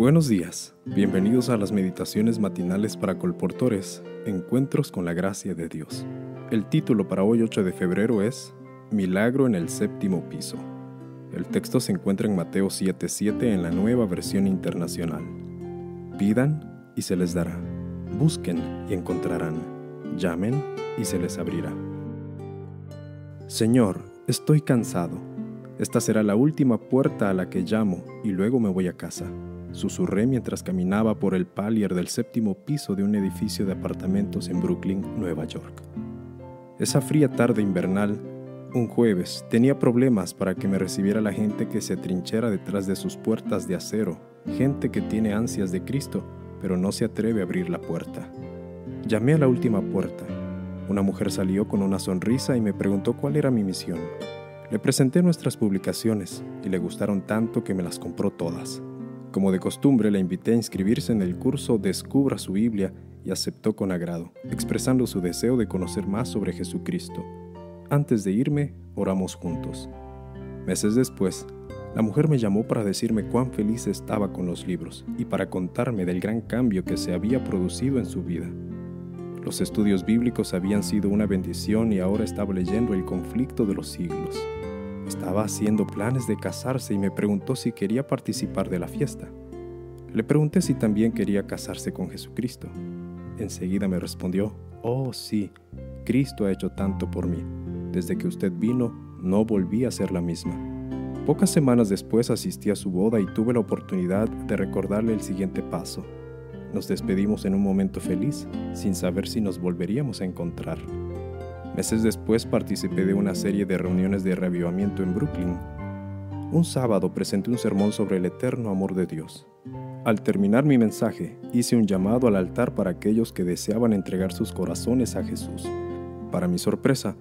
Buenos días, bienvenidos a las meditaciones matinales para colportores, Encuentros con la Gracia de Dios. El título para hoy 8 de febrero es Milagro en el séptimo piso. El texto se encuentra en Mateo 7:7 en la nueva versión internacional. Pidan y se les dará. Busquen y encontrarán. Llamen y se les abrirá. Señor, estoy cansado. Esta será la última puerta a la que llamo y luego me voy a casa susurré mientras caminaba por el palier del séptimo piso de un edificio de apartamentos en Brooklyn, Nueva York. Esa fría tarde invernal, un jueves, tenía problemas para que me recibiera la gente que se trinchera detrás de sus puertas de acero, gente que tiene ansias de Cristo, pero no se atreve a abrir la puerta. Llamé a la última puerta. Una mujer salió con una sonrisa y me preguntó cuál era mi misión. Le presenté nuestras publicaciones y le gustaron tanto que me las compró todas. Como de costumbre, la invité a inscribirse en el curso Descubra su Biblia y aceptó con agrado, expresando su deseo de conocer más sobre Jesucristo. Antes de irme, oramos juntos. Meses después, la mujer me llamó para decirme cuán feliz estaba con los libros y para contarme del gran cambio que se había producido en su vida. Los estudios bíblicos habían sido una bendición y ahora estaba leyendo el conflicto de los siglos. Estaba haciendo planes de casarse y me preguntó si quería participar de la fiesta. Le pregunté si también quería casarse con Jesucristo. Enseguida me respondió, oh sí, Cristo ha hecho tanto por mí. Desde que usted vino, no volví a ser la misma. Pocas semanas después asistí a su boda y tuve la oportunidad de recordarle el siguiente paso. Nos despedimos en un momento feliz, sin saber si nos volveríamos a encontrar. Meses después participé de una serie de reuniones de reavivamiento en Brooklyn. Un sábado presenté un sermón sobre el eterno amor de Dios. Al terminar mi mensaje, hice un llamado al altar para aquellos que deseaban entregar sus corazones a Jesús. Para mi sorpresa,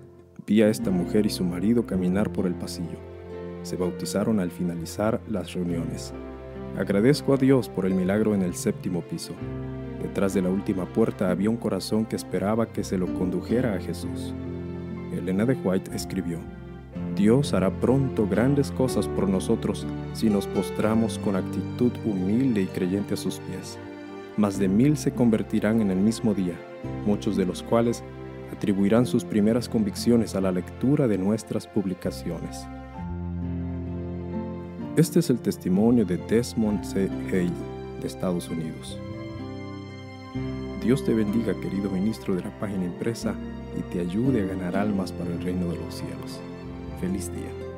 vi a esta mujer y su marido caminar por el pasillo. Se bautizaron al finalizar las reuniones. Agradezco a Dios por el milagro en el séptimo piso. Detrás de la última puerta había un corazón que esperaba que se lo condujera a Jesús. Elena de White escribió, Dios hará pronto grandes cosas por nosotros si nos postramos con actitud humilde y creyente a sus pies. Más de mil se convertirán en el mismo día, muchos de los cuales atribuirán sus primeras convicciones a la lectura de nuestras publicaciones. Este es el testimonio de Desmond C. Hay de Estados Unidos. Dios te bendiga, querido ministro de la página impresa, y te ayude a ganar almas para el reino de los cielos. Feliz día.